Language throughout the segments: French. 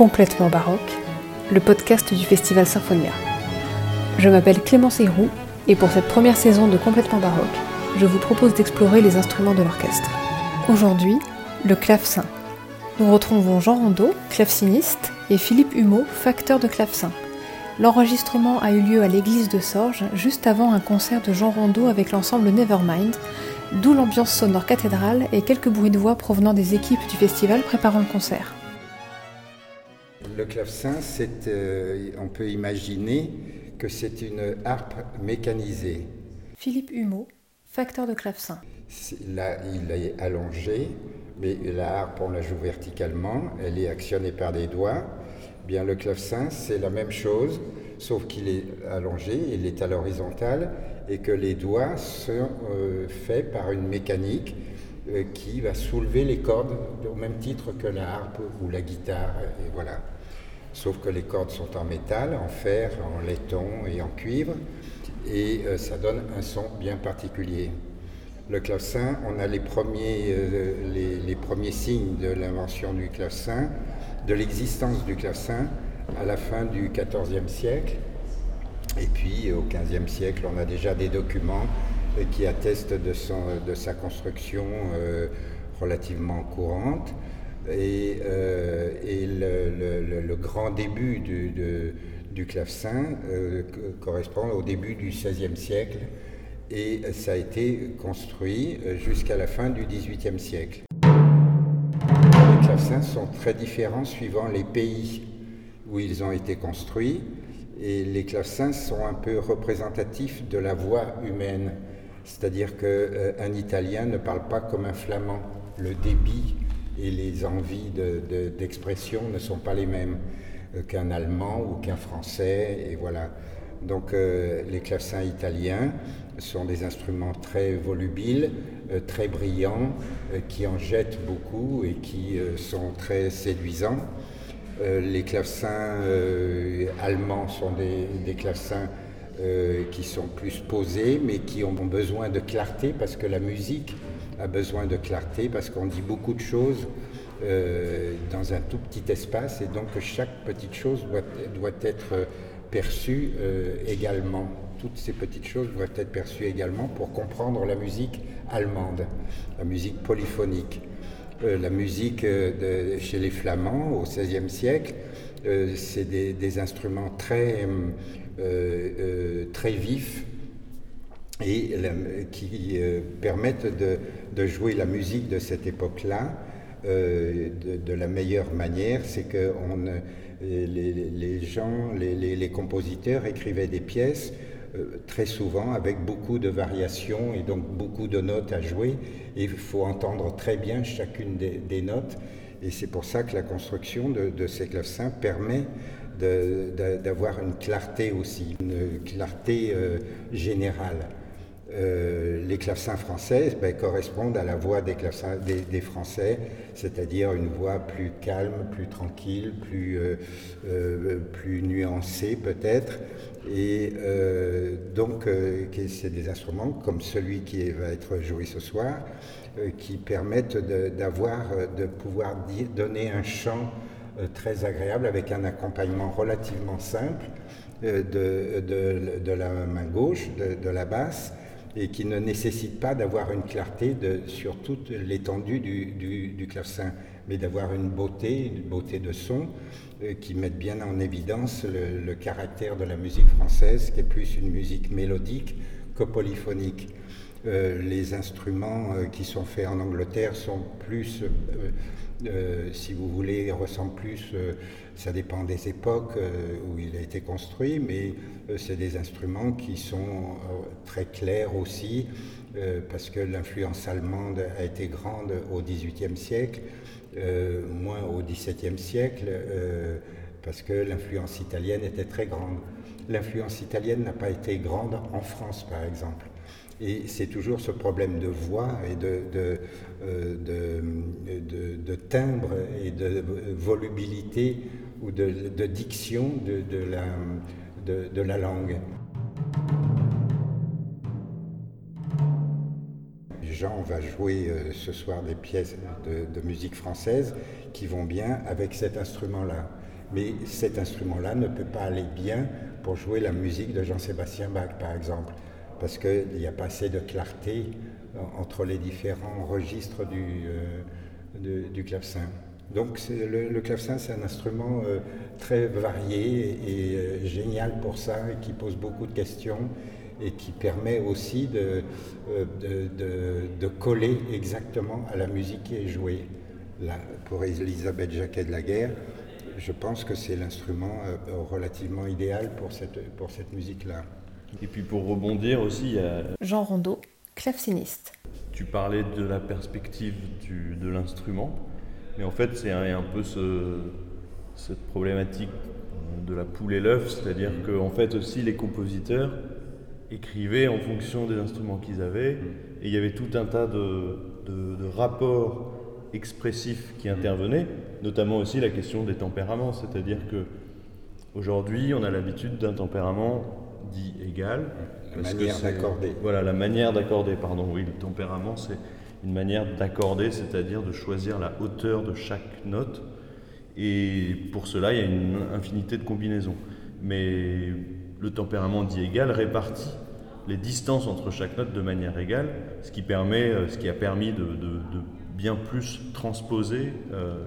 Complètement baroque, le podcast du Festival Symphonia. Je m'appelle Clémence Héroux et pour cette première saison de Complètement baroque, je vous propose d'explorer les instruments de l'orchestre. Aujourd'hui, le clavecin. Nous retrouvons Jean Rondeau, claveciniste, et Philippe Humeau, facteur de clavecin. L'enregistrement a eu lieu à l'église de Sorges juste avant un concert de Jean Rondeau avec l'ensemble Nevermind, d'où l'ambiance sonore cathédrale et quelques bruits de voix provenant des équipes du festival préparant le concert. Le clavecin, euh, on peut imaginer que c'est une harpe mécanisée. Philippe Humeau, facteur de clavecin. Là, il est allongé, mais la harpe, on la joue verticalement, elle est actionnée par des doigts. Bien, le clavecin, c'est la même chose, sauf qu'il est allongé, il est à l'horizontale, et que les doigts sont euh, faits par une mécanique qui va soulever les cordes au même titre que la harpe ou la guitare, et voilà. Sauf que les cordes sont en métal, en fer, en laiton et en cuivre, et euh, ça donne un son bien particulier. Le clavecin, on a les premiers, les premiers signes de l'invention du clavecin de l'existence du clavecin à la fin du XIVe siècle. Et puis au XVe siècle, on a déjà des documents euh, qui attestent de, sa construction euh, relativement courante. Et, euh, le, grand début du, du clavecin correspond au début du XVIe siècle et ça a été construit jusqu'à la fin du XVIIIe siècle clavecins sont très différents suivant les pays où ils ont été construits. Et les clavecins sont un peu représentatifs de la voix humaine. C'est-à-dire qu'un euh, Italien ne parle pas comme un Flamand. Le débit et les envies d'expression ne sont pas les mêmes euh, qu'un Allemand ou qu'un Français. Et voilà. Donc euh, les clavecins italiens sont des instruments très volubiles, très brillants, qui en jettent beaucoup et qui sont très séduisants. les clavecins allemands sont des, des clavecins qui sont plus posés, mais qui ont besoin de clarté parce que la musique a besoin de clarté, parce qu'on dit beaucoup de choses dans un tout petit espace et donc chaque petite chose doit, être perçues euh, également. Toutes ces petites choses doivent être perçues également pour comprendre la musique allemande, la musique polyphonique. Euh, la musique euh, chez les Flamands au XVIe siècle, c'est des, instruments très, très vifs et qui permettent de, jouer la musique de cette époque-là de, la meilleure manière. C'est qu'on les, gens, les, compositeurs écrivaient des pièces euh, très souvent avec beaucoup de variations et donc beaucoup de notes à jouer. Il faut entendre très bien chacune des, notes. Et c'est pour ça que la construction de, ces clavecins permet d'avoir une clarté aussi, une clarté euh, générale. Euh, les clavecins français ben, correspondent à la voix des, Français, c'est-à-dire une voix plus calme, plus tranquille, plus, euh, euh, plus nuancée peut-être. Et donc, c'est des instruments comme celui qui va être joué ce soir, qui permettent de, pouvoir donner un chant très agréable avec un accompagnement relativement simple de, de, la main gauche, de, la basse, et qui ne nécessite pas d'avoir une clarté sur toute l'étendue du, clavecin, mais d'avoir une beauté, une beauté de son euh, qui mette bien en évidence le, caractère de la musique française, qui est plus une musique mélodique que polyphonique. Euh, les instruments euh, qui sont faits en Angleterre sont plus, si vous voulez, ressemblent plus, ça dépend des époques où il a été construit, mais c'est des instruments qui sont très clairs aussi, parce que l'influence allemande a été grande au XVIIIe siècle, moins au XVIIe siècle, parce que l'influence italienne était très grande. L'influence italienne n'a pas été grande en France, par exemple. Et c'est toujours ce problème de voix et de, euh, de, de, timbre et de volubilité ou de, diction de, la, de, la langue. Jean va jouer euh, ce soir des pièces de, musique française qui vont bien avec cet instrument-là. Mais cet instrument-là ne peut pas aller bien pour jouer la musique de Jean-Sébastien Bach, par exemple, parce qu'il n'y a pas assez de clarté entre les différents registres du, euh, du clavecin. Donc le, le, clavecin, c'est un instrument euh, très varié et euh, génial pour ça, et qui pose beaucoup de questions et qui permet aussi de, de, coller exactement à la musique qui est jouée. Là, pour Elisabeth Jacquet de la Guerre, je pense que c'est l'instrument relativement idéal pour cette musique-là. Et puis pour rebondir aussi, il y a... Jean Rondeau, claveciniste. Tu parlais de la perspective du, de l'instrument, mais en fait c'est un, un, peu ce, cette problématique de la poule et l'œuf, c'est-à-dire mm. qu'en fait aussi les compositeurs écrivaient en fonction des instruments qu'ils avaient, mm. et il y avait tout un tas de, de, de rapports expressifs qui intervenaient, notamment aussi la question des tempéraments, c'est-à-dire que aujourd'hui on a l'habitude d'un tempérament dit égal. La manière d'accorder. Voilà, la manière d'accorder, pardon. Oui, le tempérament, c'est une manière d'accorder, c'est-à-dire de choisir la hauteur de chaque note. Et pour cela, il y a une infinité de combinaisons. Mais le tempérament dit égal répartit les distances entre chaque note de manière égale, ce qui, permet, euh, ce qui a permis de, bien plus transposer euh,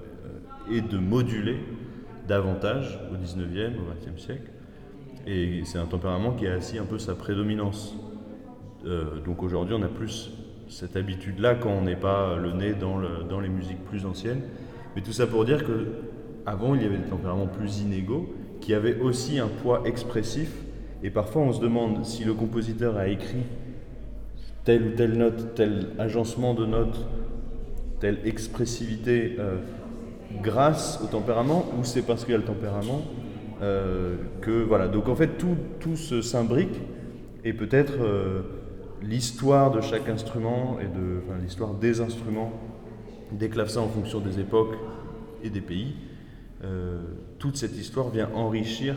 et de moduler davantage au 19e, au 20e siècle. Et c'est un tempérament qui a assis un peu sa prédominance. Euh, donc aujourd'hui, on a plus cette habitude-là quand on n'est pas le nez dans, le, dans, les musiques plus anciennes. Mais tout ça pour dire que avant, il y avait des tempéraments plus inégaux qui avaient aussi un poids expressif. Et parfois, on se demande si le compositeur a écrit telle ou telle note, tel agencement de notes, telle expressivité euh, grâce au tempérament, ou c'est parce qu'il y a le tempérament euh, que voilà. Donc en fait, tout, tout se s'imbrique et peut-être euh, l'histoire de chaque instrument et de l'histoire des instruments, des clavecins en fonction des époques et des pays. Euh, toute cette histoire vient enrichir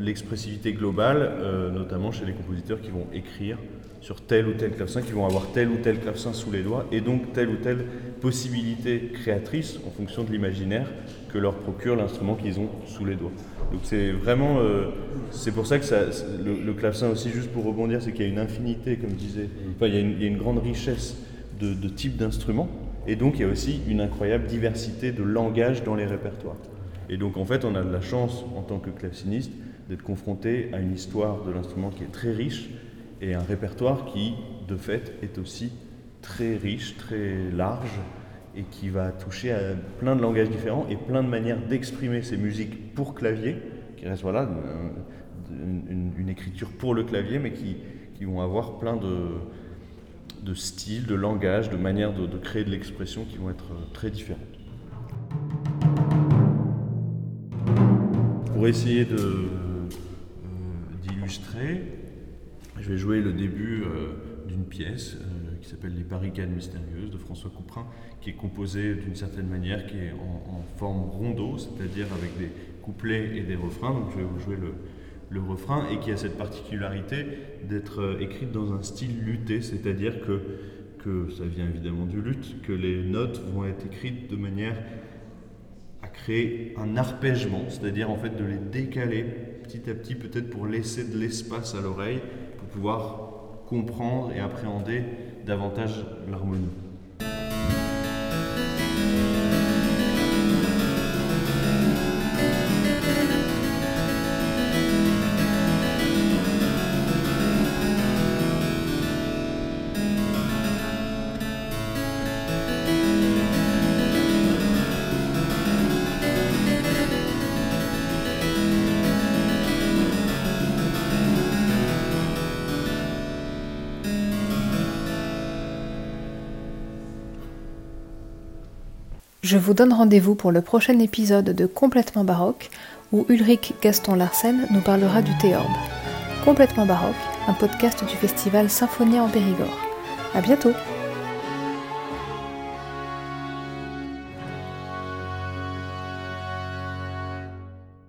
l'expressivité globale, notamment chez les compositeurs qui vont écrire sur tel ou tel clavecin, qui vont avoir tel ou tel clavecin sous les doigts, et donc telle ou telle possibilité créatrice en fonction de l'imaginaire que leur procure l'instrument qu'ils ont sous les doigts. Donc c'est vraiment, euh, c'est pour ça que ça, le, clavecin aussi, juste pour rebondir, c'est qu'il y a une infinité, comme je disais, enfin, il, y a une, il y a une grande richesse de, de types d'instruments, et donc il y a aussi une incroyable diversité de langages dans les répertoires. Et donc en fait, on a de la chance en tant que claveciniste d'être confronté à une histoire de l'instrument qui est très riche et un répertoire qui, de fait, est aussi très riche, très large et qui va toucher à plein de langages différents et plein de manières d'exprimer ces musiques pour clavier, qui reste voilà, une, écriture pour le clavier, mais qui, qui vont avoir plein de, de styles, de langages, de manières de, de créer de l'expression qui vont être très différentes. Pour essayer euh, d'illustrer, je vais jouer le début euh, d'une pièce euh, qui s'appelle Les Barricades mystérieuses de François Couperin, qui est composée d'une certaine manière, qui est en, forme rondeau, c'est-à-dire avec des couplets et des refrains. Donc je vais vous jouer le, le refrain et qui a cette particularité d'être euh, écrite dans un style luté, c'est-à-dire que, que ça vient évidemment du luth, que les notes vont être écrites de manière à créer un arpègement, c'est-à-dire en fait de les décaler petit à petit, peut-être pour laisser de l'espace à l'oreille, pour pouvoir comprendre et appréhender davantage l'harmonie. Je vous donne rendez-vous pour le prochain épisode de Complètement baroque où Ulrich Gaston Larsen nous parlera du théorbe. Complètement baroque, un podcast du festival Symphonia en Périgord. À bientôt!